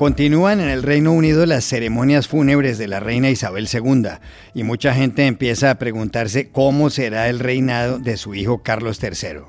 Continúan en el Reino Unido las ceremonias fúnebres de la reina Isabel II y mucha gente empieza a preguntarse cómo será el reinado de su hijo Carlos III.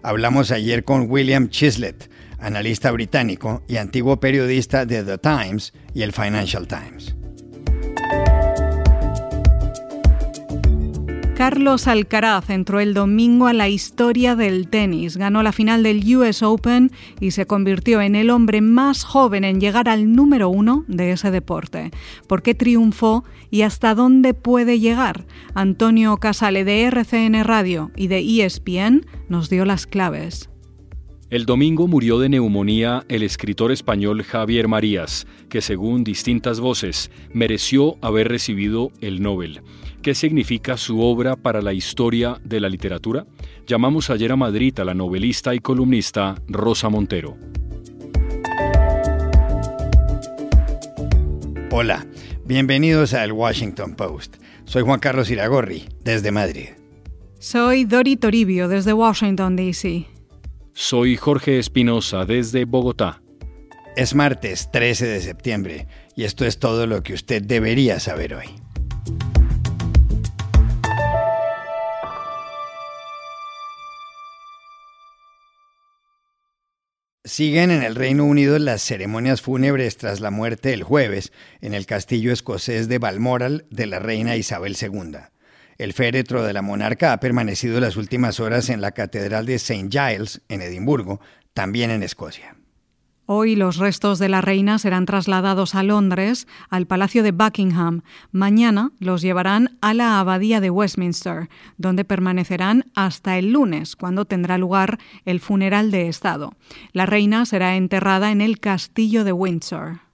Hablamos ayer con William Chislett, analista británico y antiguo periodista de The Times y el Financial Times. Carlos Alcaraz entró el domingo a la historia del tenis, ganó la final del US Open y se convirtió en el hombre más joven en llegar al número uno de ese deporte. ¿Por qué triunfó y hasta dónde puede llegar? Antonio Casale de RCN Radio y de ESPN nos dio las claves. El domingo murió de neumonía el escritor español Javier Marías, que según distintas voces mereció haber recibido el Nobel. ¿Qué significa su obra para la historia de la literatura? Llamamos ayer a Madrid a la novelista y columnista Rosa Montero. Hola, bienvenidos a El Washington Post. Soy Juan Carlos Iragorri, desde Madrid. Soy Dori Toribio, desde Washington, D.C. Soy Jorge Espinosa, desde Bogotá. Es martes 13 de septiembre y esto es todo lo que usted debería saber hoy. Siguen en el Reino Unido las ceremonias fúnebres tras la muerte el jueves en el castillo escocés de Balmoral de la reina Isabel II. El féretro de la monarca ha permanecido las últimas horas en la Catedral de St. Giles, en Edimburgo, también en Escocia. Hoy los restos de la reina serán trasladados a Londres, al Palacio de Buckingham. Mañana los llevarán a la Abadía de Westminster, donde permanecerán hasta el lunes, cuando tendrá lugar el funeral de Estado. La reina será enterrada en el Castillo de Windsor.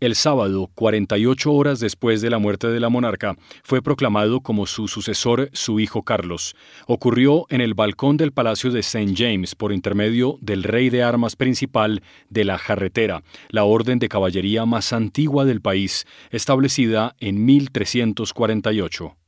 El sábado, 48 horas después de la muerte de la monarca, fue proclamado como su sucesor su hijo Carlos. Ocurrió en el balcón del Palacio de St. James por intermedio del rey de armas principal de la Jarretera, la orden de caballería más antigua del país, establecida en 1348.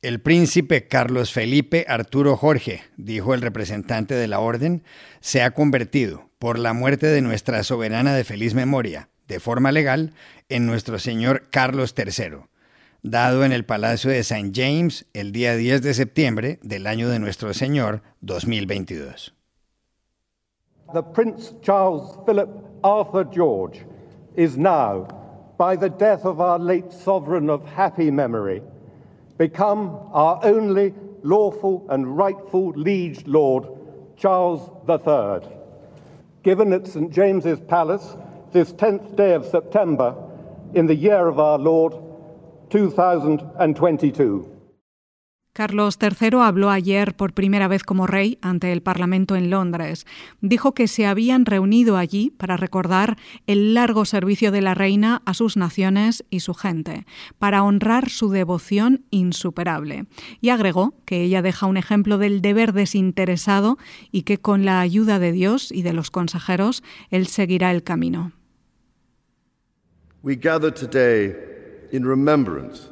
El príncipe Carlos Felipe Arturo Jorge, dijo el representante de la orden, se ha convertido, por la muerte de nuestra soberana de feliz memoria, de forma legal en nuestro señor Carlos III, dado en el Palacio de St. James el día 10 de septiembre del año de nuestro señor 2022. The Prince Charles Philip Arthur George is now, by the death of our late sovereign of happy memory, become our only lawful and rightful liege lord, Charles III. Given at St. James's Palace this 10th day of September in the year of our Lord 2022. Carlos III habló ayer por primera vez como rey ante el Parlamento en Londres. Dijo que se habían reunido allí para recordar el largo servicio de la reina a sus naciones y su gente, para honrar su devoción insuperable. Y agregó que ella deja un ejemplo del deber desinteresado y que con la ayuda de Dios y de los consejeros, él seguirá el camino. We gather today in remembrance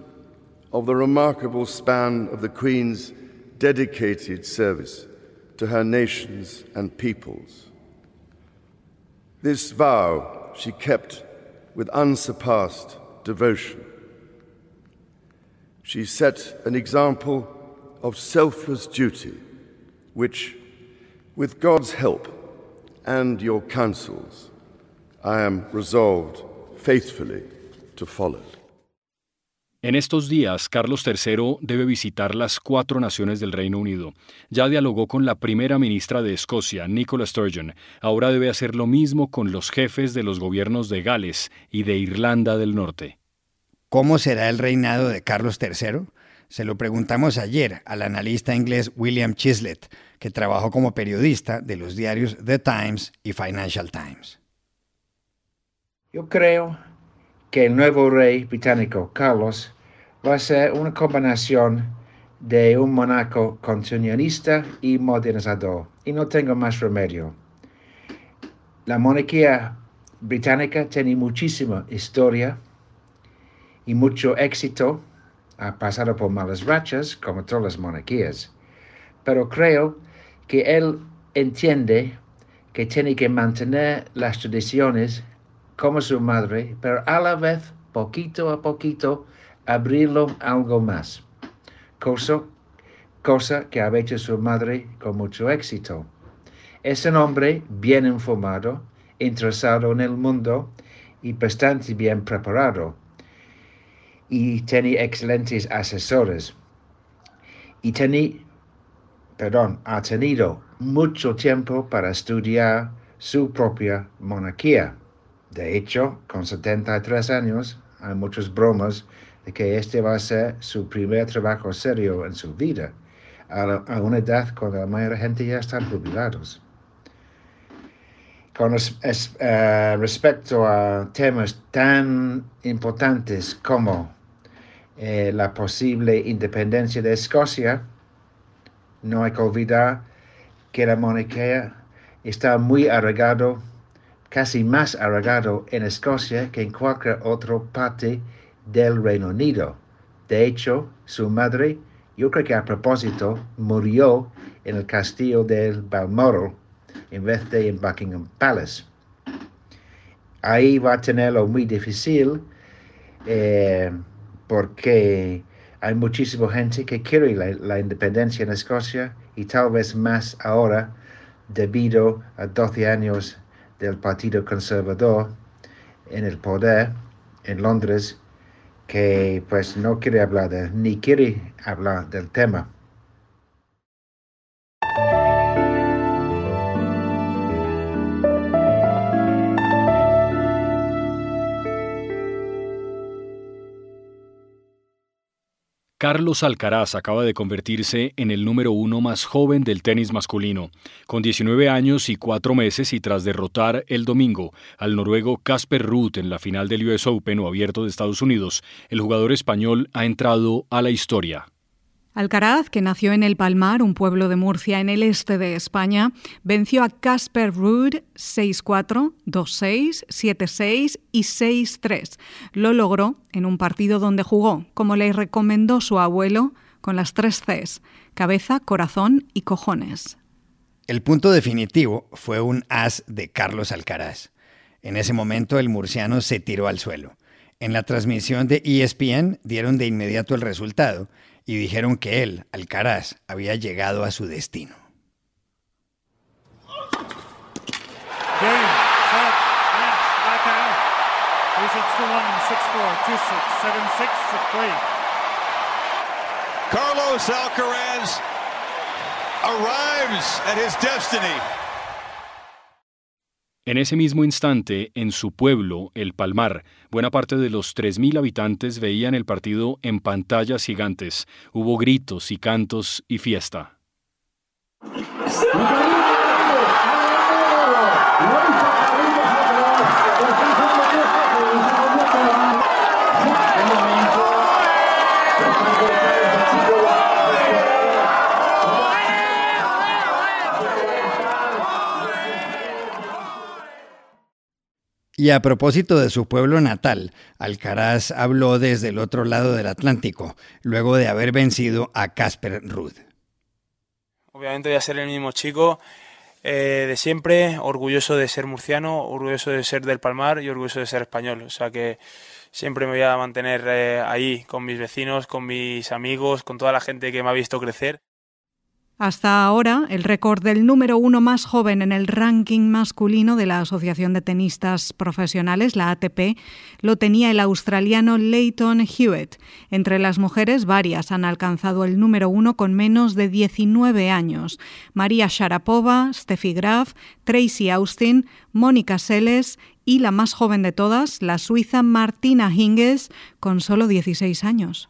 of the remarkable span of the Queen's dedicated service to her nations and peoples. This vow she kept with unsurpassed devotion. She set an example of selfless duty, which, with God's help and your counsels, I am resolved En estos días, Carlos III debe visitar las cuatro naciones del Reino Unido. Ya dialogó con la primera ministra de Escocia, Nicola Sturgeon. Ahora debe hacer lo mismo con los jefes de los gobiernos de Gales y de Irlanda del Norte. ¿Cómo será el reinado de Carlos III? Se lo preguntamos ayer al analista inglés William Chislett, que trabajó como periodista de los diarios The Times y Financial Times. Yo creo que el nuevo rey británico, Carlos, va a ser una combinación de un monarca continuista y modernizador, y no tengo más remedio. La monarquía británica tiene muchísima historia y mucho éxito, ha pasado por malas rachas, como todas las monarquías, pero creo que él entiende que tiene que mantener las tradiciones como su madre, pero a la vez, poquito a poquito, abrirlo algo más. Cosa, cosa que ha hecho su madre con mucho éxito. Es un hombre bien informado, interesado en el mundo y bastante bien preparado. Y tiene excelentes asesores. Y tiene, perdón, ha tenido mucho tiempo para estudiar su propia monarquía. De hecho, con 73 años, hay muchas bromas de que este va a ser su primer trabajo serio en su vida, a, una edad cuando la mayoría de gente ya están jubilados. Con eh, respecto a temas tan importantes como eh, la posible independencia de Escocia, no hay que olvidar que la monarquía está muy arraigado, casi más arraigado en Escocia que en cualquier otra parte del Reino Unido. De hecho, su madre, yo creo que a propósito, murió en el castillo del Balmoral en vez de en Buckingham Palace. Ahí va a tenerlo muy difícil eh, porque hay muchísima gente que quiere la, la, independencia en Escocia y tal vez más ahora debido a 12 años del Partido Conservador en el poder en Londres que pues no quiere hablar de, ni quiere hablar del tema. Carlos Alcaraz acaba de convertirse en el número uno más joven del tenis masculino, con 19 años y 4 meses y tras derrotar el domingo al noruego Casper Ruth en la final del US Open o abierto de Estados Unidos, el jugador español ha entrado a la historia. Alcaraz, que nació en El Palmar, un pueblo de Murcia en el este de España, venció a Casper Ruud 6-4, 2-6, 7-6 y 6-3. Lo logró en un partido donde jugó, como le recomendó su abuelo, con las tres Cs, cabeza, corazón y cojones. El punto definitivo fue un as de Carlos Alcaraz. En ese momento el murciano se tiró al suelo. En la transmisión de ESPN dieron de inmediato el resultado y dijeron que él, Alcaraz, había llegado a su destino. Carlos Alcaraz arrives at his destiny. En ese mismo instante, en su pueblo, El Palmar, buena parte de los 3.000 habitantes veían el partido en pantallas gigantes. Hubo gritos y cantos y fiesta. Y a propósito de su pueblo natal, Alcaraz habló desde el otro lado del Atlántico, luego de haber vencido a Casper Ruud. Obviamente voy a ser el mismo chico eh, de siempre, orgulloso de ser murciano, orgulloso de ser del Palmar y orgulloso de ser español. O sea que siempre me voy a mantener eh, ahí con mis vecinos, con mis amigos, con toda la gente que me ha visto crecer. Hasta ahora, el récord del número uno más joven en el ranking masculino de la Asociación de Tenistas Profesionales, la ATP, lo tenía el australiano Leighton Hewitt. Entre las mujeres, varias han alcanzado el número uno con menos de 19 años. María Sharapova, Steffi Graf, Tracy Austin, Mónica Seles y la más joven de todas, la suiza Martina Hingis, con solo 16 años.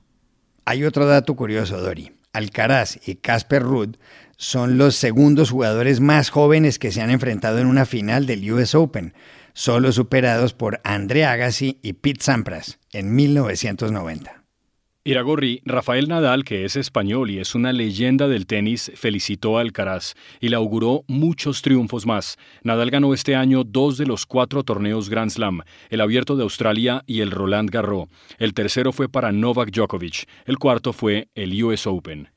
Hay otro dato curioso, Dori. Alcaraz y Casper Ruud son los segundos jugadores más jóvenes que se han enfrentado en una final del US Open, solo superados por Andre Agassi y Pete Sampras en 1990. Iragorri, Rafael Nadal, que es español y es una leyenda del tenis, felicitó a Alcaraz y le auguró muchos triunfos más. Nadal ganó este año dos de los cuatro torneos Grand Slam, el Abierto de Australia y el Roland Garros. El tercero fue para Novak Djokovic, el cuarto fue el US Open.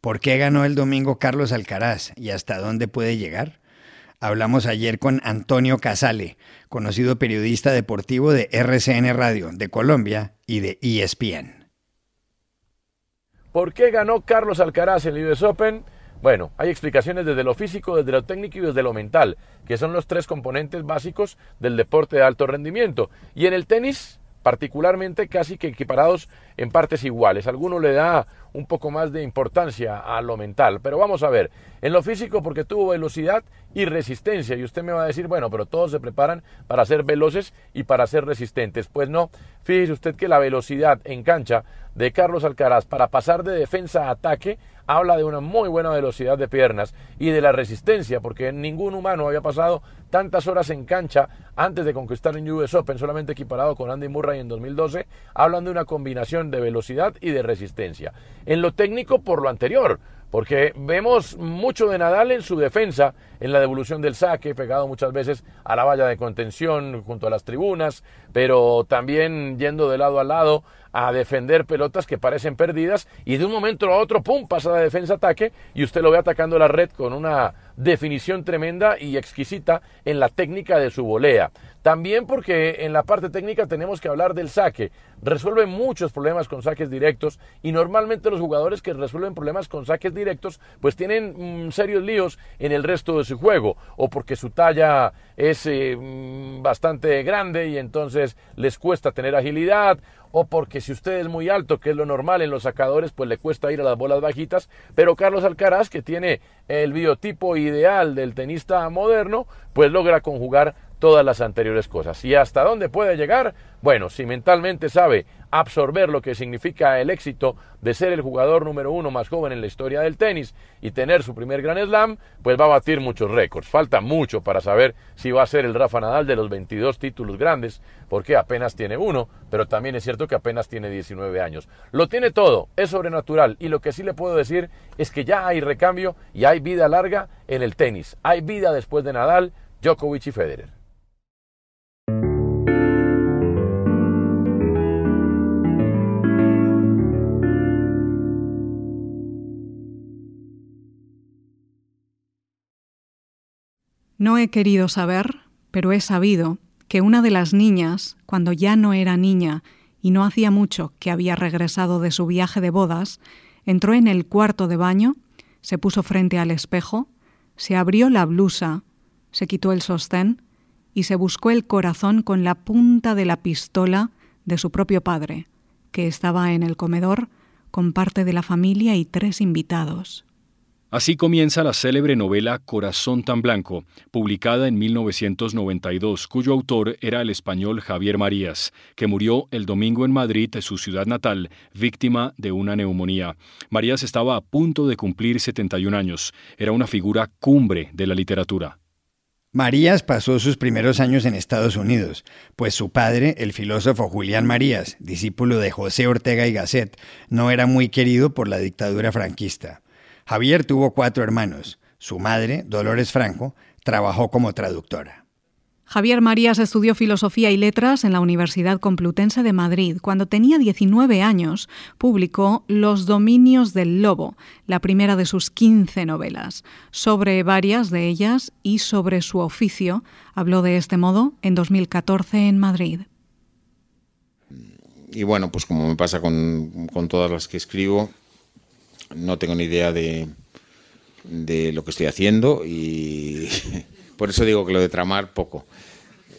¿Por qué ganó el domingo Carlos Alcaraz y hasta dónde puede llegar? Hablamos ayer con Antonio Casale, conocido periodista deportivo de RCN Radio de Colombia y de ESPN. ¿Por qué ganó Carlos Alcaraz el US Open? Bueno, hay explicaciones desde lo físico, desde lo técnico y desde lo mental, que son los tres componentes básicos del deporte de alto rendimiento. Y en el tenis, particularmente casi que equiparados en partes iguales. Alguno le da un poco más de importancia a lo mental, pero vamos a ver, en lo físico porque tuvo velocidad y resistencia y usted me va a decir, bueno, pero todos se preparan para ser veloces y para ser resistentes. Pues no, fíjese usted que la velocidad en cancha de Carlos Alcaraz para pasar de defensa a ataque habla de una muy buena velocidad de piernas y de la resistencia, porque ningún humano había pasado tantas horas en cancha antes de conquistar un US Open, solamente equiparado con Andy Murray en 2012, hablan de una combinación de velocidad y de resistencia. En lo técnico, por lo anterior, porque vemos mucho de Nadal en su defensa, en la devolución del saque, pegado muchas veces a la valla de contención junto a las tribunas, pero también yendo de lado a lado a defender pelotas que parecen perdidas y de un momento a otro, ¡pum!, pasa la defensa-ataque y usted lo ve atacando la red con una definición tremenda y exquisita en la técnica de su volea. También porque en la parte técnica tenemos que hablar del saque. Resuelve muchos problemas con saques directos y normalmente los jugadores que resuelven problemas con saques directos pues tienen mm, serios líos en el resto de su juego o porque su talla es eh, mm, bastante grande y entonces les cuesta tener agilidad o porque si usted es muy alto, que es lo normal en los sacadores, pues le cuesta ir a las bolas bajitas, pero Carlos Alcaraz, que tiene el biotipo ideal del tenista moderno, pues logra conjugar todas las anteriores cosas. ¿Y hasta dónde puede llegar? Bueno, si mentalmente sabe absorber lo que significa el éxito de ser el jugador número uno más joven en la historia del tenis y tener su primer Grand Slam, pues va a batir muchos récords. Falta mucho para saber si va a ser el Rafa Nadal de los 22 títulos grandes, porque apenas tiene uno, pero también es cierto que apenas tiene 19 años. Lo tiene todo, es sobrenatural y lo que sí le puedo decir es que ya hay recambio y hay vida larga en el tenis. Hay vida después de Nadal, Djokovic y Federer. No he querido saber, pero he sabido que una de las niñas, cuando ya no era niña y no hacía mucho que había regresado de su viaje de bodas, entró en el cuarto de baño, se puso frente al espejo, se abrió la blusa, se quitó el sostén y se buscó el corazón con la punta de la pistola de su propio padre, que estaba en el comedor con parte de la familia y tres invitados. Así comienza la célebre novela Corazón tan Blanco, publicada en 1992, cuyo autor era el español Javier Marías, que murió el domingo en Madrid, su ciudad natal, víctima de una neumonía. Marías estaba a punto de cumplir 71 años. Era una figura cumbre de la literatura. Marías pasó sus primeros años en Estados Unidos, pues su padre, el filósofo Julián Marías, discípulo de José Ortega y Gasset, no era muy querido por la dictadura franquista. Javier tuvo cuatro hermanos. Su madre, Dolores Franco, trabajó como traductora. Javier Marías estudió Filosofía y Letras en la Universidad Complutense de Madrid. Cuando tenía 19 años, publicó Los Dominios del Lobo, la primera de sus 15 novelas. Sobre varias de ellas y sobre su oficio, habló de este modo en 2014 en Madrid. Y bueno, pues como me pasa con, con todas las que escribo, no tengo ni idea de, de lo que estoy haciendo y por eso digo que lo de tramar poco.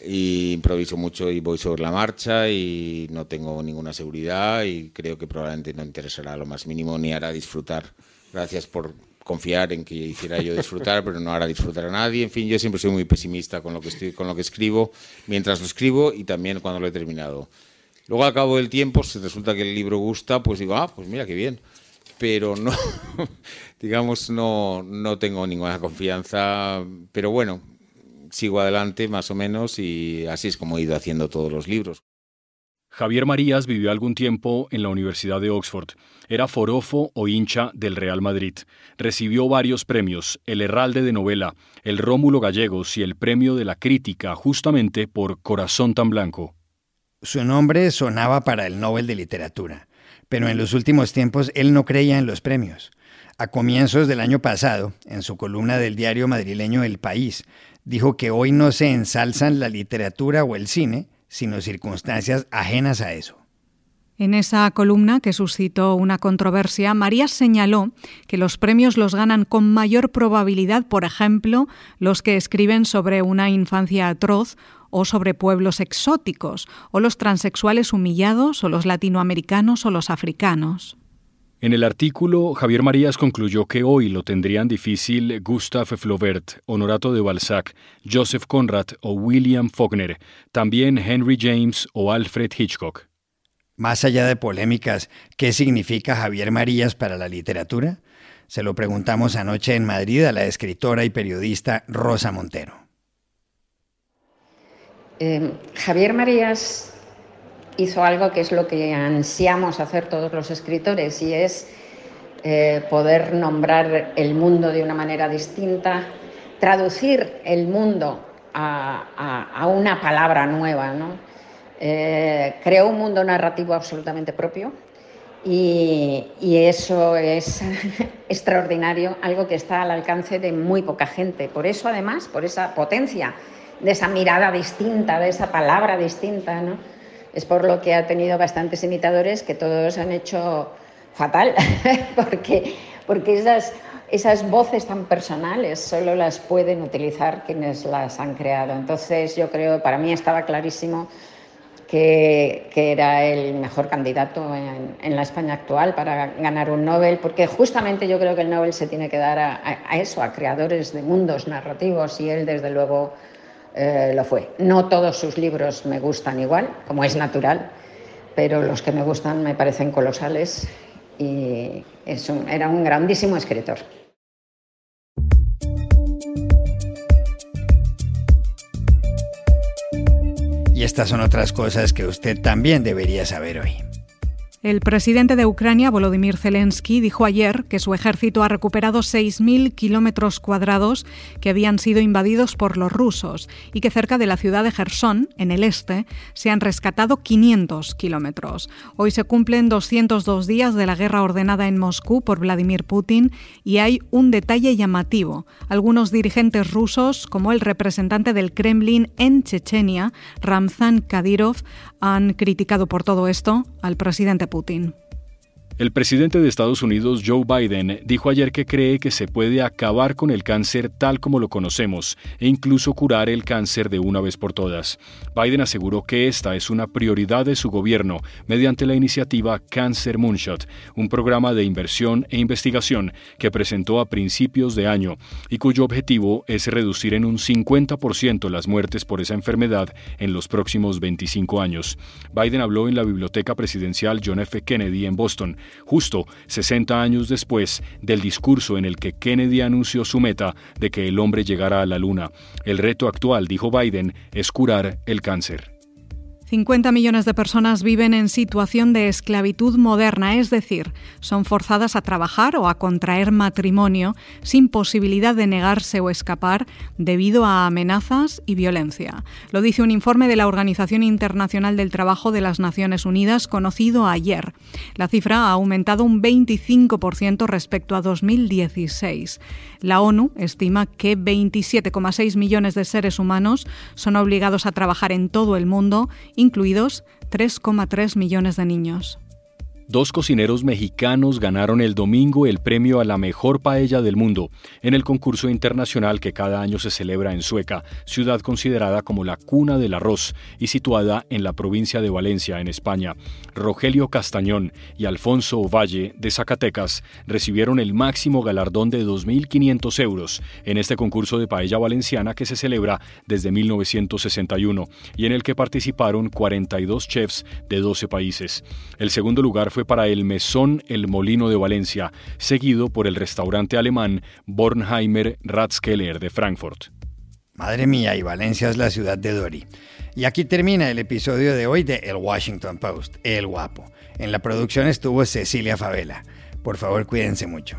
Y improviso mucho y voy sobre la marcha y no tengo ninguna seguridad y creo que probablemente no interesará lo más mínimo ni hará disfrutar. Gracias por confiar en que hiciera yo disfrutar, pero no hará disfrutar a nadie. En fin, yo siempre soy muy pesimista con lo que estoy, con lo que escribo, mientras lo escribo y también cuando lo he terminado. Luego al cabo del tiempo, si resulta que el libro gusta, pues digo, ah, pues mira qué bien pero no, digamos, no, no tengo ninguna confianza, pero bueno, sigo adelante más o menos y así es como he ido haciendo todos los libros. Javier Marías vivió algún tiempo en la Universidad de Oxford. Era forofo o hincha del Real Madrid. Recibió varios premios, el Herralde de Novela, el Rómulo Gallegos y el Premio de la Crítica, justamente por Corazón tan Blanco. Su nombre sonaba para el Nobel de Literatura pero en los últimos tiempos él no creía en los premios. A comienzos del año pasado, en su columna del diario madrileño El País, dijo que hoy no se ensalzan la literatura o el cine, sino circunstancias ajenas a eso. En esa columna que suscitó una controversia, María señaló que los premios los ganan con mayor probabilidad, por ejemplo, los que escriben sobre una infancia atroz o sobre pueblos exóticos, o los transexuales humillados, o los latinoamericanos o los africanos. En el artículo, Javier Marías concluyó que hoy lo tendrían difícil Gustave Flaubert, Honorato de Balzac, Joseph Conrad o William Faulkner, también Henry James o Alfred Hitchcock. Más allá de polémicas, ¿qué significa Javier Marías para la literatura? Se lo preguntamos anoche en Madrid a la escritora y periodista Rosa Montero. Eh, Javier Marías hizo algo que es lo que ansiamos hacer todos los escritores y es eh, poder nombrar el mundo de una manera distinta, traducir el mundo a, una palabra nueva. Eh, creó un mundo narrativo absolutamente propio y eso es extraordinario, algo que está al alcance de muy poca gente. Por eso, además, por esa potencia de esa mirada distinta, de esa palabra distinta, ¿no? Es por lo que ha tenido bastantes imitadores que todos han hecho fatal, porque, porque esas, esas voces tan personales solo las pueden utilizar quienes las han creado. Entonces yo creo, para mí estaba clarísimo que, que era el mejor candidato en, en, la España actual para ganar un Nobel, porque justamente yo creo que el Nobel se tiene que dar a, a eso, a creadores de mundos narrativos, y él desde luego eh, lo fue. No todos sus libros me gustan igual, como es natural, pero los que me gustan me parecen colosales y era un grandísimo escritor. Y estas son otras cosas que usted también debería saber hoy. El presidente de Ucrania, Volodymyr Zelensky, dijo ayer que su ejército ha recuperado 6.000 kilómetros cuadrados que habían sido invadidos por los rusos y que cerca de la ciudad de Gerson, en el este, se han rescatado 500 kilómetros. Hoy se cumplen 202 días de la guerra ordenada en Moscú por Vladimir Putin y hay un detalle llamativo. Algunos dirigentes rusos, como el representante del Kremlin en Chechenia, Ramzan Kadyrov, han criticado por todo esto al presidente Putin. El presidente de Estados Unidos, Joe Biden, dijo ayer que cree que se puede acabar con el cáncer tal como lo conocemos e incluso curar el cáncer de una vez por todas. Biden aseguró que esta es una prioridad de su gobierno mediante la iniciativa Cancer Moonshot, un programa de inversión e investigación que presentó a principios de año y cuyo objetivo es reducir en un 50% las muertes por esa enfermedad en los próximos 25 años. Biden habló en la Biblioteca Presidencial John F. Kennedy en Boston justo 60 años después del discurso en el que Kennedy anunció su meta de que el hombre llegara a la Luna. El reto actual, dijo Biden, es curar el cáncer. 50 millones de personas viven en situación de esclavitud moderna, es decir, son forzadas a trabajar o a contraer matrimonio sin posibilidad de negarse o escapar debido a amenazas y violencia. Lo dice un informe de la Organización Internacional del Trabajo de las Naciones Unidas conocido ayer. La cifra ha aumentado un 25% respecto a 2016. La ONU estima que 27,6 millones de seres humanos son obligados a trabajar en todo el mundo incluidos 3,3 millones de niños. Dos cocineros mexicanos ganaron el domingo el premio a la mejor paella del mundo en el concurso internacional que cada año se celebra en Sueca, ciudad considerada como la cuna del arroz y situada en la provincia de Valencia, en España. Rogelio Castañón y Alfonso Valle, de Zacatecas, recibieron el máximo galardón de 2.500 euros en este concurso de paella valenciana que se celebra desde 1961 y en el que participaron 42 chefs de 12 países. El segundo lugar fue para el Mesón El Molino de Valencia, seguido por el restaurante alemán Bornheimer Ratskeller de Frankfurt. Madre mía, y Valencia es la ciudad de Dori. Y aquí termina el episodio de hoy de El Washington Post, El Guapo. En la producción estuvo Cecilia Favela. Por favor, cuídense mucho.